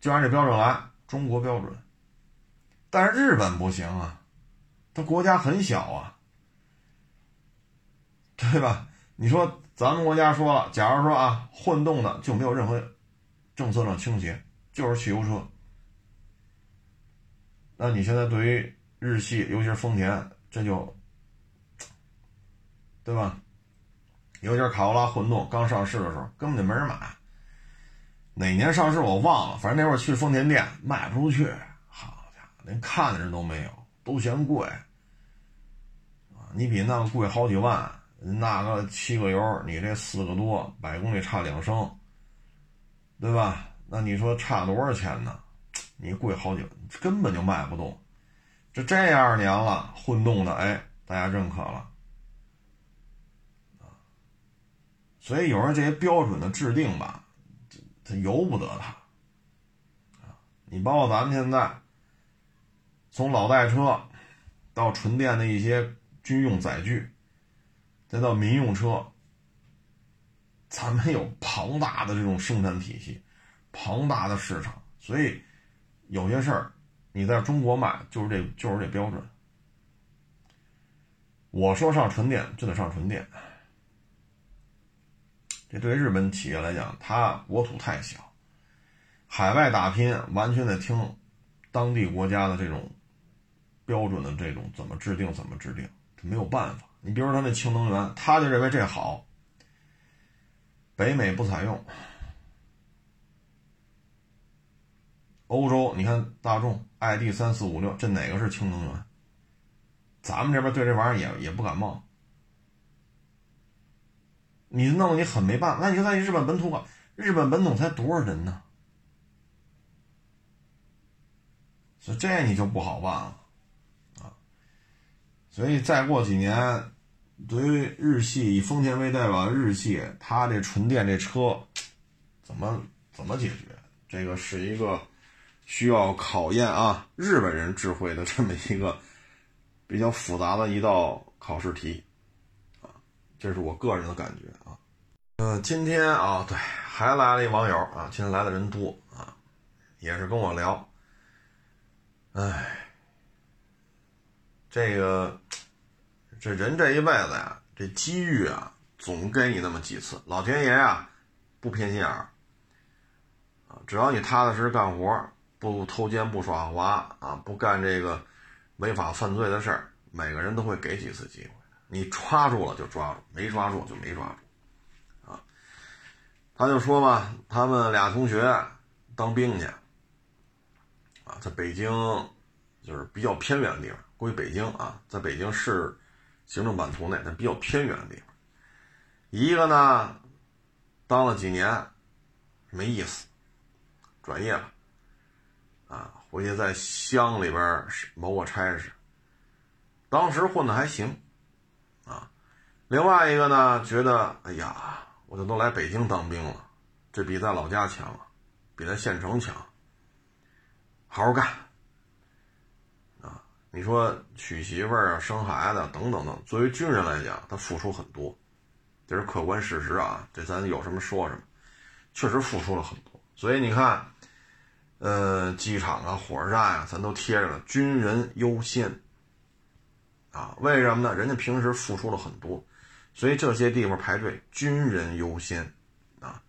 就按这标准来，中国标准。但是日本不行啊，它国家很小啊，对吧？你说咱们国家说了，假如说啊，混动的就没有任何政策上倾斜，就是汽油车。那你现在对于日系，尤其是丰田。这就，对吧？尤其是卡罗拉混动刚上市的时候，根本就没人买。哪年上市我忘了，反正那会儿去丰田店卖不出去，好家伙，连看的人都没有，都嫌贵。你比那个贵好几万，那个七个油，你这四个多，百公里差两升，对吧？那你说差多少钱呢？你贵好几，根本就卖不动。这这二年了，混动的哎，大家认可了所以有时候这些标准的制定吧，它由不得它。你包括咱们现在从老代车到纯电的一些军用载具，再到民用车，咱们有庞大的这种生产体系，庞大的市场，所以有些事儿。你在中国买就是这就是这标准，我说上纯电就得上纯电。这对日本企业来讲，它国土太小，海外打拼完全得听当地国家的这种标准的这种怎么制定怎么制定，他没有办法。你比如说他那氢能源，他就认为这好，北美不采用。欧洲，你看大众 ID 三四五六，这哪个是氢能源？咱们这边对这玩意儿也也不感冒。你弄得你很没办法。那你就在日本本土搞，日本本土才多少人呢？所以这你就不好办了，啊！所以再过几年，对于日系以丰田为代表的日系，它这纯电这车怎么怎么解决？这个是一个。需要考验啊日本人智慧的这么一个比较复杂的一道考试题啊，这是我个人的感觉啊。呃，今天啊，对，还来了一网友啊，今天来的人多啊，也是跟我聊。哎，这个这人这一辈子呀，这机遇啊，总给你那么几次，老天爷啊，不偏心眼儿啊，只要你踏踏实实干活。不偷奸不耍滑啊！不干这个违法犯罪的事儿，每个人都会给几次机会。你抓住了就抓住，没抓住就没抓住，啊！他就说嘛，他们俩同学当兵去，啊，在北京就是比较偏远的地方，归北京啊，在北京市行政版图内，但比较偏远的地方。一个呢，当了几年，没意思，转业了。啊，回去在乡里边谋个差事，当时混的还行，啊，另外一个呢，觉得哎呀，我这都来北京当兵了，这比在老家强，比在县城强，好好干，啊，你说娶媳妇儿啊、生孩子等等等，作为军人来讲，他付出很多，这是客观事实啊，这咱有什么说什么，确实付出了很多，所以你看。呃，机场啊，火车站啊，咱都贴着了，军人优先。啊，为什么呢？人家平时付出了很多，所以这些地方排队，军人优先。啊，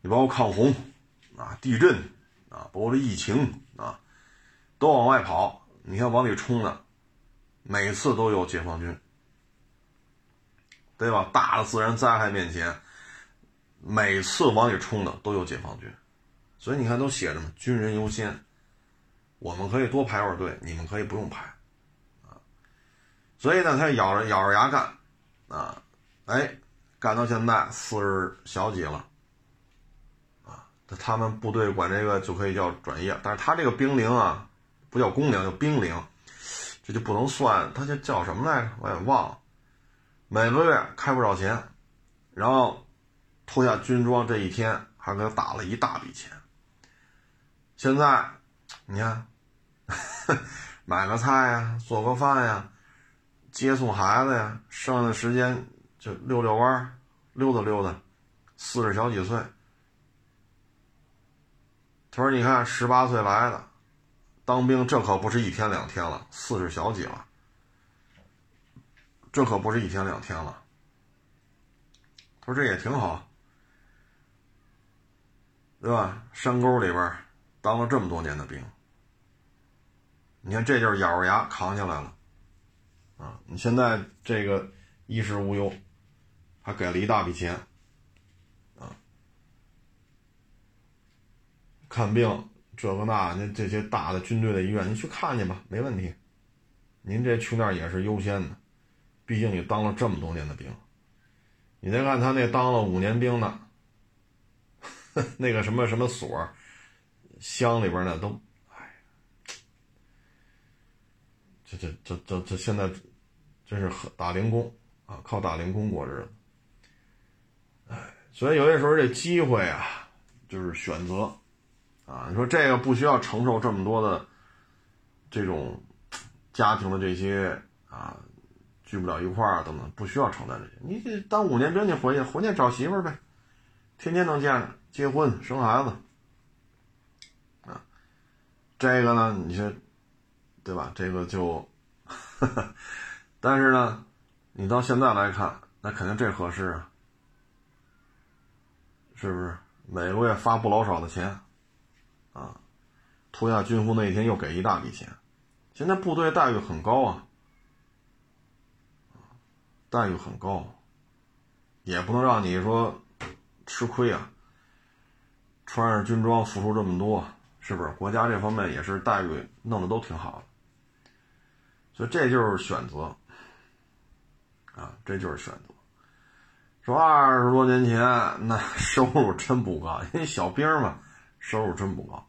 你包括抗洪，啊，地震，啊，包括这疫情，啊，都往外跑。你看往里冲的，每次都有解放军，对吧？大的自然灾害面前，每次往里冲的都有解放军。所以你看，都写着嘛，军人优先。我们可以多排会儿队，你们可以不用排，啊。所以呢，他咬着咬着牙干，啊，哎，干到现在四十小几了，啊，他们部队管这个就可以叫转业，但是他这个兵龄啊，不叫工龄，叫兵龄，这就不能算，他这叫什么来着？我也忘了。每个月开不少钱，然后脱下军装这一天，还给他打了一大笔钱。现在，你看，买个菜呀，做个饭呀，接送孩子呀，剩下的时间就溜溜弯溜达溜达。四十小几岁，他说：“你看，十八岁来的，当兵这可不是一天两天了，四十小几了，这可不是一天两天了。”他说：“这也挺好，对吧？山沟里边。”当了这么多年的兵，你看这就是咬着牙扛下来了，啊！你现在这个衣食无忧，还给了一大笔钱，啊！看病这个那，那这些大的军队的医院，你去看去吧，没问题。您这去那儿也是优先的，毕竟你当了这么多年的兵。你再看他那当了五年兵的，那个什么什么所。乡里边呢都，哎，这这这这这现在真是打零工啊，靠打零工过日子。哎，所以有些时候这机会啊，就是选择啊。你说这个不需要承受这么多的这种家庭的这些啊，聚不了一块儿等等，不需要承担这些。你这当五年兵，你回去回去找媳妇儿呗，天天能见着，结婚生孩子。这个呢，你说，对吧？这个就 但是呢，你到现在来看，那肯定这合适啊，是不是？每个月发不老少的钱，啊，脱下军服那一天又给一大笔钱，现在部队待遇很高啊，待遇很高，也不能让你说吃亏啊。穿上军装付出这么多，是不是？国家这方面也是待遇弄得都挺好的，所以这就是选择，啊，这就是选择。说二十多年前那收入真不高，因为小兵嘛，收入真不高。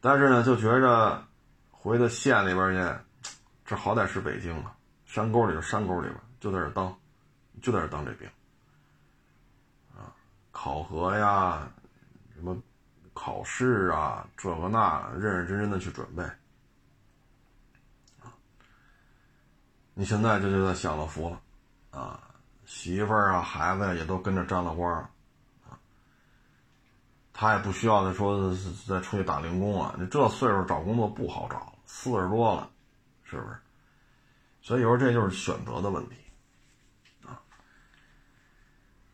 但是呢，就觉着回到县里边去，这好歹是北京啊，山沟里就山沟里边，就在这当，就在这当这兵，啊，考核呀。什么考试啊，这个那，认认真真的去准备！你现在这就在享了福了啊，媳妇儿啊、孩子呀也都跟着沾了光啊。他也不需要再说再出去打零工了。你这岁数找工作不好找，四十多了，是不是？所以有时候这就是选择的问题啊。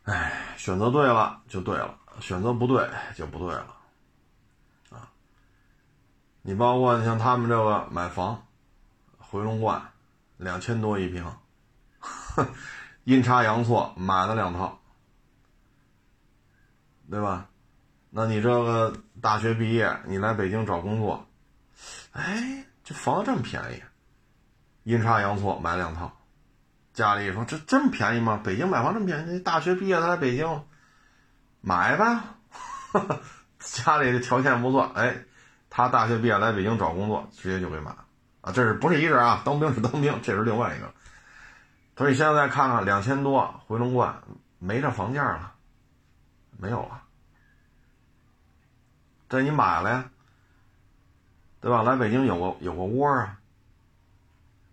哎，选择对了就对了。选择不对就不对了，你包括像他们这个买房，回龙观，两千多一平，阴差阳错买了两套，对吧？那你这个大学毕业，你来北京找工作，哎，这房子这么便宜，阴差阳错买两套，家里说这这么便宜吗？北京买房这么便宜？大学毕业他来北京。买吧，家里的条件不错，哎，他大学毕业来北京找工作，直接就给买了啊！这是不是一人啊？当兵是当兵，这是另外一个。所以现在看看，两千多回龙观没这房价了，没有了。这你买了呀，对吧？来北京有个有个窝啊，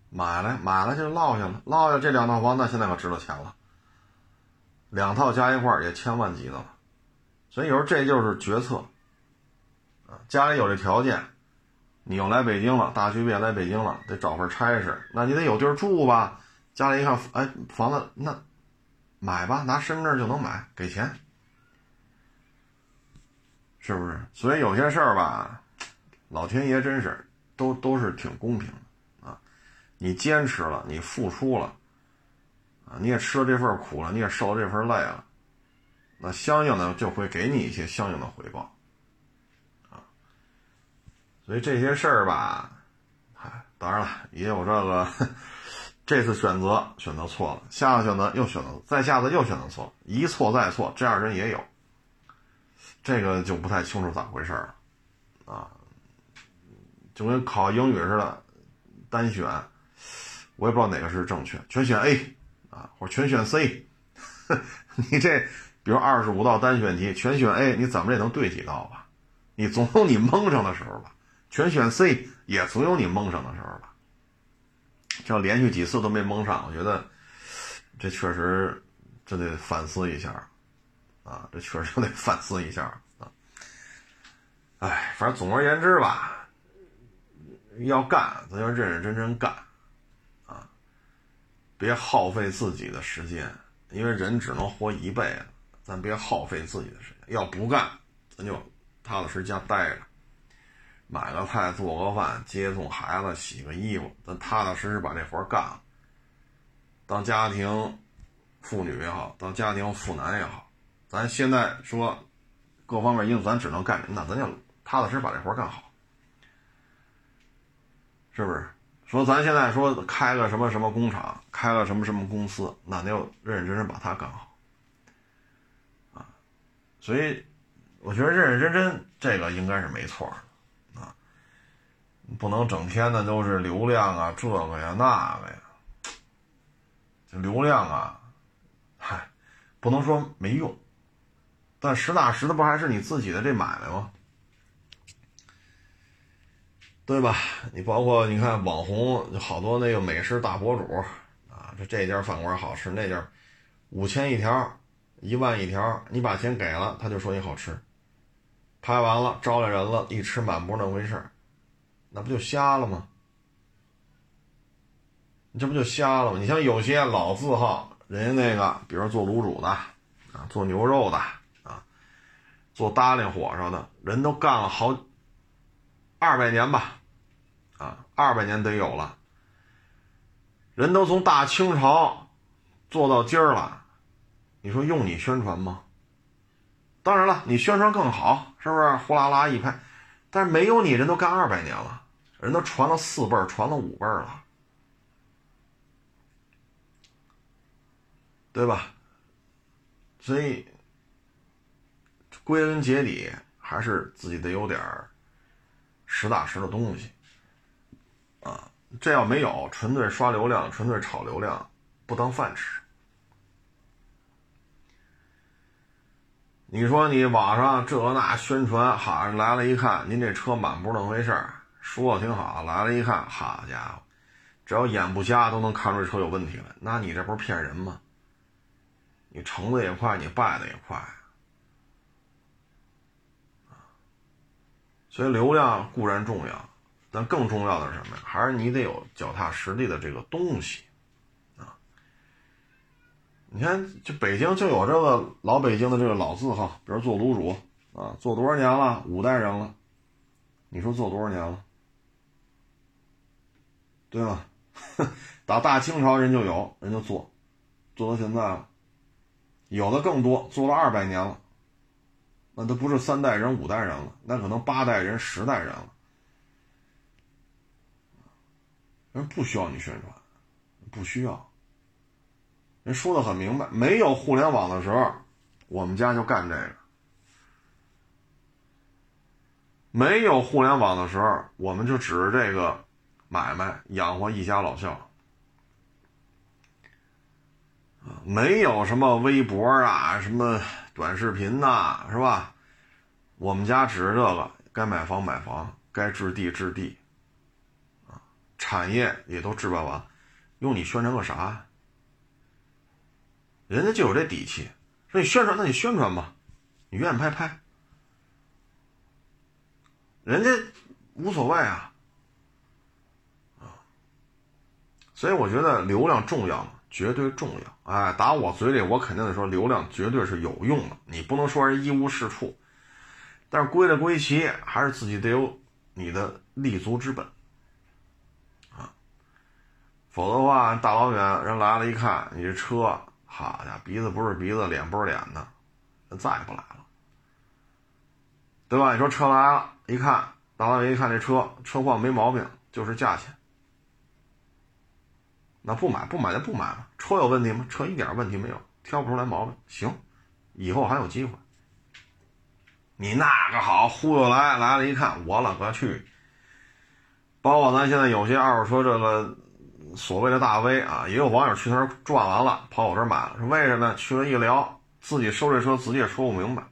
买了买了就落下了，落下这两套房，那现在可值了钱了，两套加一块也千万级的了。所以有时候这就是决策，家里有这条件，你又来北京了，大学毕业来北京了，得找份差事，那你得有地儿住吧？家里一看，哎，房子那买吧，拿身份证就能买，给钱，是不是？所以有些事儿吧，老天爷真是都都是挺公平的啊！你坚持了，你付出了，啊，你也吃了这份苦了，你也受了这份累了。那相应的就会给你一些相应的回报，所以这些事儿吧，嗨，当然了，也有这个，这次选择选择错了，下次选择又选择，再下次又选择错，一错再错，这样人也有，这个就不太清楚咋回事了，啊，就跟考英语似的，单选，我也不知道哪个是正确，全选 A 啊，或全选 C，你这。比如二十五道单选题全选 A，你怎么也能对几道吧？你总有你蒙上的时候吧？全选 C 也总有你蒙上的时候吧？这连续几次都没蒙上，我觉得这确实这得反思一下啊！这确实得 反思一下啊！哎，反正总而言之吧，要干咱就认认真真干啊！别耗费自己的时间，因为人只能活一辈子。咱别耗费自己的时间，要不干，咱就踏踏实实家待着，买个菜，做个饭，接送孩子，洗个衣服，咱踏踏实实把这活干了。当家庭妇女也好，当家庭妇男也好，咱现在说各方面因素，咱只能干，那咱就踏踏实实把这活干好，是不是？说咱现在说开个什么什么工厂，开个什么什么公司，那就认认真真把它干好啊。所以，我觉得认认真真这个应该是没错的，不能整天的都是流量啊，这个呀那个呀，这流量啊，嗨，不能说没用，但实打实的不还是你自己的这买卖吗？对吧？你包括你看网红好多那个美食大博主啊，这这家饭馆好吃，那家五千一条。一万一条，你把钱给了，他就说你好吃。拍完了，招来人了，一吃满不是那回事儿，那不就瞎了吗？你这不就瞎了吗？你像有些老字号，人家那个，比如做卤煮的啊，做牛肉的啊，做搭连火烧的，人都干了好二百年吧，啊，二百年得有了。人都从大清朝做到今儿了，你说用你宣传吗？当然了，你宣传更好，是不是？呼啦啦一拍，但是没有你，人都干二百年了，人都传了四辈，传了五辈了。对吧？所以归根结底还是自己得有点实打实的东西啊！这要没有，纯粹刷流量，纯粹炒流量，不当饭吃。你说你网上这那宣传，好像来了一看，您这车满不是那么回事儿，说的挺好，来了一看，好家伙，只要眼不瞎都能看出这车有问题来，那你这不是骗人吗？你成的也快，你败的也快，所以流量固然重要，但更重要的是什么呀？还是你得有脚踏实地的这个东西啊！你看，这北京就有这个老北京的这个老字号，比如做卤煮啊，做多少年了？五代人了，你说做多少年了？对吧？打大清朝人就有人就做，做到现在了。有的更多，做了二百年了，那都不是三代人、五代人了，那可能八代人、十代人了。人不需要你宣传，不需要。人说的很明白，没有互联网的时候，我们家就干这个；没有互联网的时候，我们就指着这个买卖养活一家老小。没有什么微博啊，什么短视频呐，是吧？我们家指着这个，该买房买房，该置地置地，啊，产业也都置办完，用你宣传个啥？人家就有这底气，说你宣传，那你宣传吧，你愿意拍拍，人家无所谓，啊，所以我觉得流量重要吗。绝对重要，哎，打我嘴里，我肯定得说流量绝对是有用的，你不能说人一无是处。但是归了归齐，还是自己得有你的立足之本，啊，否则的话，大老远人来了一看，你这车，好家伙，鼻子不是鼻子，脸不是脸的，那再也不来了，对吧？你说车来了，一看，大老远一看这车，车况没毛病，就是价钱。那不买不买就不买了，车有问题吗？车一点问题没有，挑不出来毛病。行，以后还有机会。你那个好忽悠来来了，一看我了个去！包括咱现在有些二手车这个所谓的大 V 啊，也有网友去那转完了，跑我这买了。为什么？去了一聊，自己收这车自己也说不明白，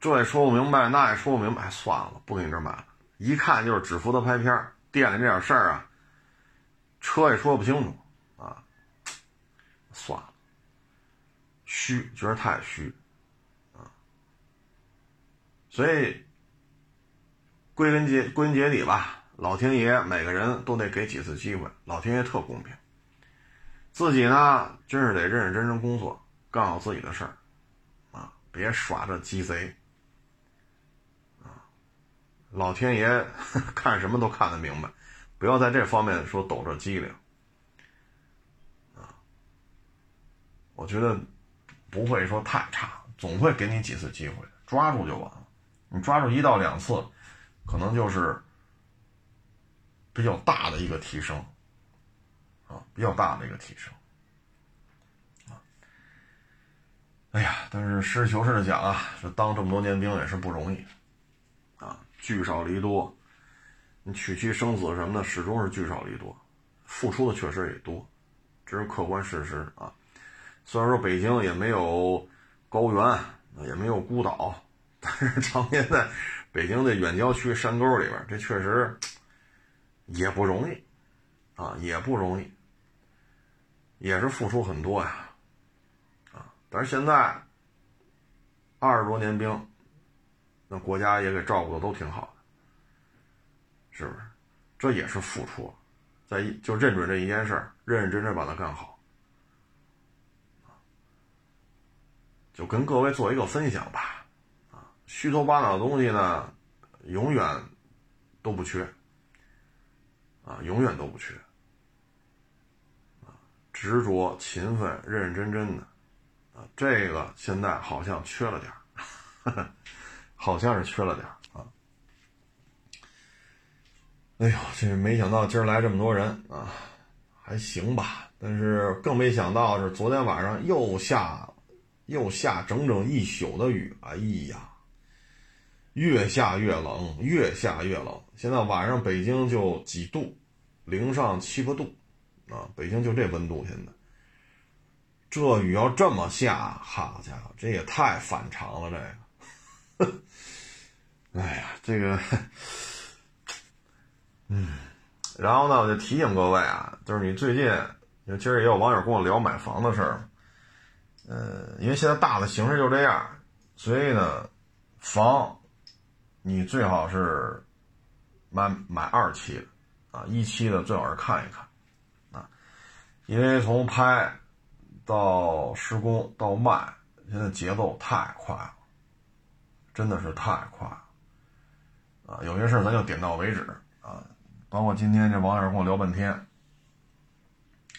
这也说不明白，那也说不明白，算了，不给你这买了。一看就是只负责拍片店里这点事儿啊。车也说不清楚，啊，算了，虚，觉得太虚，啊，所以归根结归根结底吧，老天爷每个人都得给几次机会，老天爷特公平，自己呢真是得认认真真工作，干好自己的事儿，啊，别耍这鸡贼，啊，老天爷 看什么都看得明白。不要在这方面说抖着机灵，啊，我觉得不会说太差，总会给你几次机会，抓住就完了。你抓住一到两次，可能就是比较大的一个提升，啊，比较大的一个提升，啊，哎呀，但是实事求是的讲啊，这当这么多年兵也是不容易，啊，聚少离多。你娶妻生子什么的，始终是聚少离多，付出的确实也多，这是客观事实啊。虽然说北京也没有高原，也没有孤岛，但是常年在北京的远郊区山沟里边，这确实也不容易啊，也不容易，也是付出很多呀，啊。但是现在二十多年兵，那国家也给照顾的都挺好。是不是？这也是付出，在就认准这一件事儿，认认真真把它干好，就跟各位做一个分享吧，啊，虚头巴脑的东西呢，永远都不缺，啊，永远都不缺，啊，执着、勤奋、认认真真的，啊，这个现在好像缺了点儿，好像是缺了点儿。哎呦，这没想到今儿来这么多人啊，还行吧。但是更没想到是昨天晚上又下，又下整整一宿的雨。哎呀，越下越冷，越下越冷。现在晚上北京就几度，零上七八度，啊，北京就这温度。现在这雨要这么下，好家伙，这也太反常了。这个，哎呀，这个。嗯，然后呢，我就提醒各位啊，就是你最近，就今儿也有网友跟我聊买房的事儿，呃，因为现在大的形势就这样，所以呢，房你最好是买买二期的啊，一期的最好是看一看啊，因为从拍到施工到卖，现在节奏太快了，真的是太快了啊，有些事儿咱就点到为止。包括今天这网友跟我聊半天，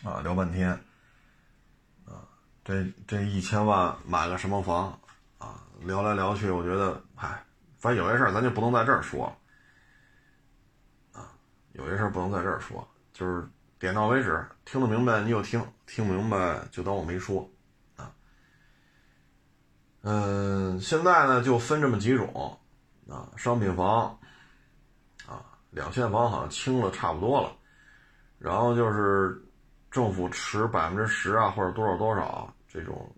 啊，聊半天，啊，这这一千万买个什么房，啊，聊来聊去，我觉得，嗨，反正有些事儿咱就不能在这儿说，啊，有些事儿不能在这儿说，就是点到为止，听得明白你就听，听不明白就当我没说，啊，嗯，现在呢就分这么几种，啊，商品房。两限房好像清了差不多了，然后就是政府持百分之十啊，或者多少多少这种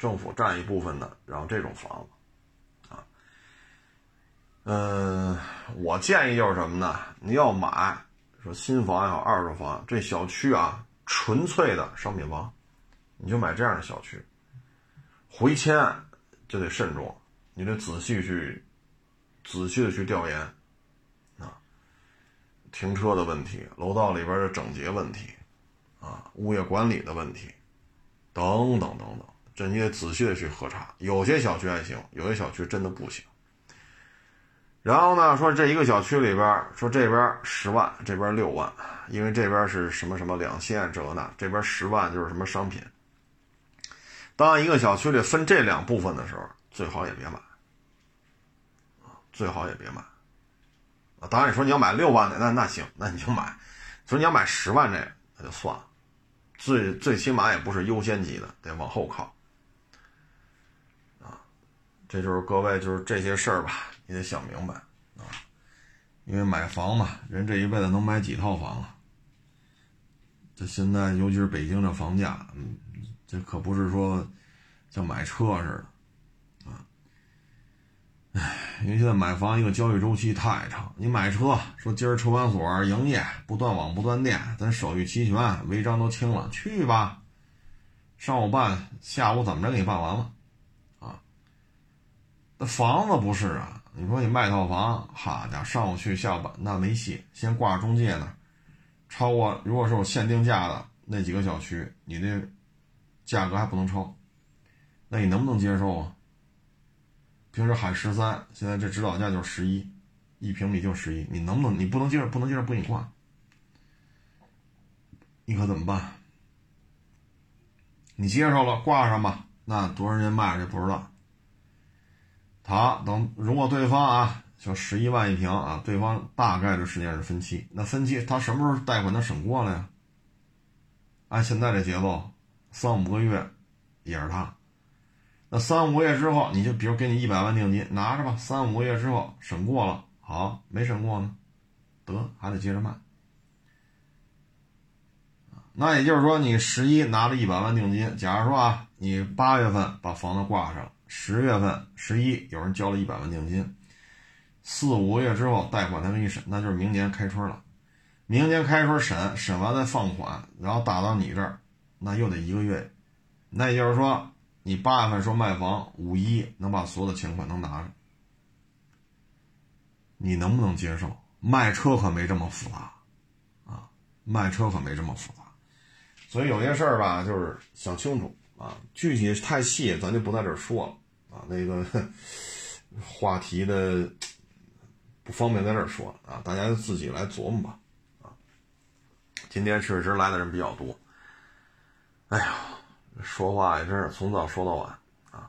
政府占一部分的，然后这种房子啊，嗯，我建议就是什么呢？你要买说新房也好，二手房，这小区啊，纯粹的商品房，你就买这样的小区，回迁就得慎重，你得仔细去仔细的去调研。停车的问题，楼道里边的整洁问题，啊，物业管理的问题，等等等等，这你得仔细的去核查。有些小区还行，有些小区真的不行。然后呢，说这一个小区里边，说这边十万，这边六万，因为这边是什么什么两线这那，这边十万就是什么商品。当一个小区里分这两部分的时候，最好也别买，最好也别买。啊，当然你说你要买六万的，那那行，那你就买；说你要买十万这个，那就算了。最最起码也不是优先级的，得往后靠。啊，这就是各位就是这些事儿吧，你得想明白啊。因为买房嘛，人这一辈子能买几套房啊？这现在尤其是北京这房价，嗯，这可不是说像买车似的。唉，因为现在买房一个交易周期太长。你买车说今儿车管所营业，不断网不断电，咱手续齐全，违章都清了，去吧。上午办，下午怎么着给你办完了，啊？那房子不是啊？你说你卖套房，好家伙，上午去，下午办，那没戏。先挂中介呢，超过如果是有限定价的那几个小区，你那价格还不能超，那你能不能接受啊？平时喊十三，现在这指导价就是十一，一平米就十一，你能不能？你不能接受，不能接受，不给你挂，你可怎么办？你接受了，挂上吧。那多少人卖出去不知道。好，等如果对方啊，就十一万一平啊，对方大概的时间是分期，那分期他什么时候贷款能审过了呀？按现在这节奏，三五个月也是他。那三五个月之后，你就比如给你一百万定金，拿着吧。三五个月之后审过了，好，没审过呢，得还得接着卖。那也就是说，你十一拿了一百万定金，假如说啊，你八月份把房子挂上，十月份十一有人交了一百万定金，四五个月之后贷款才给你审，那就是明年开春了。明年开春审，审完再放款，然后打到你这儿，那又得一个月。那也就是说。你八月份说卖房，五一能把所有的钱款能拿着，你能不能接受？卖车可没这么复杂，啊，卖车可没这么复杂。所以有些事儿吧，就是想清楚啊，具体太细咱就不在这儿说了啊。那个 话题的不方便在这儿说啊，大家自己来琢磨吧啊。今天确实来的人比较多，哎呀，说话也真是从早说到晚啊。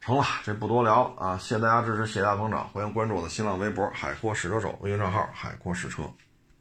成了，这不多聊啊，谢谢大家支持，谢谢大家捧场，欢迎关注我的新浪微博“海阔试车手”微信账号“海阔试车”。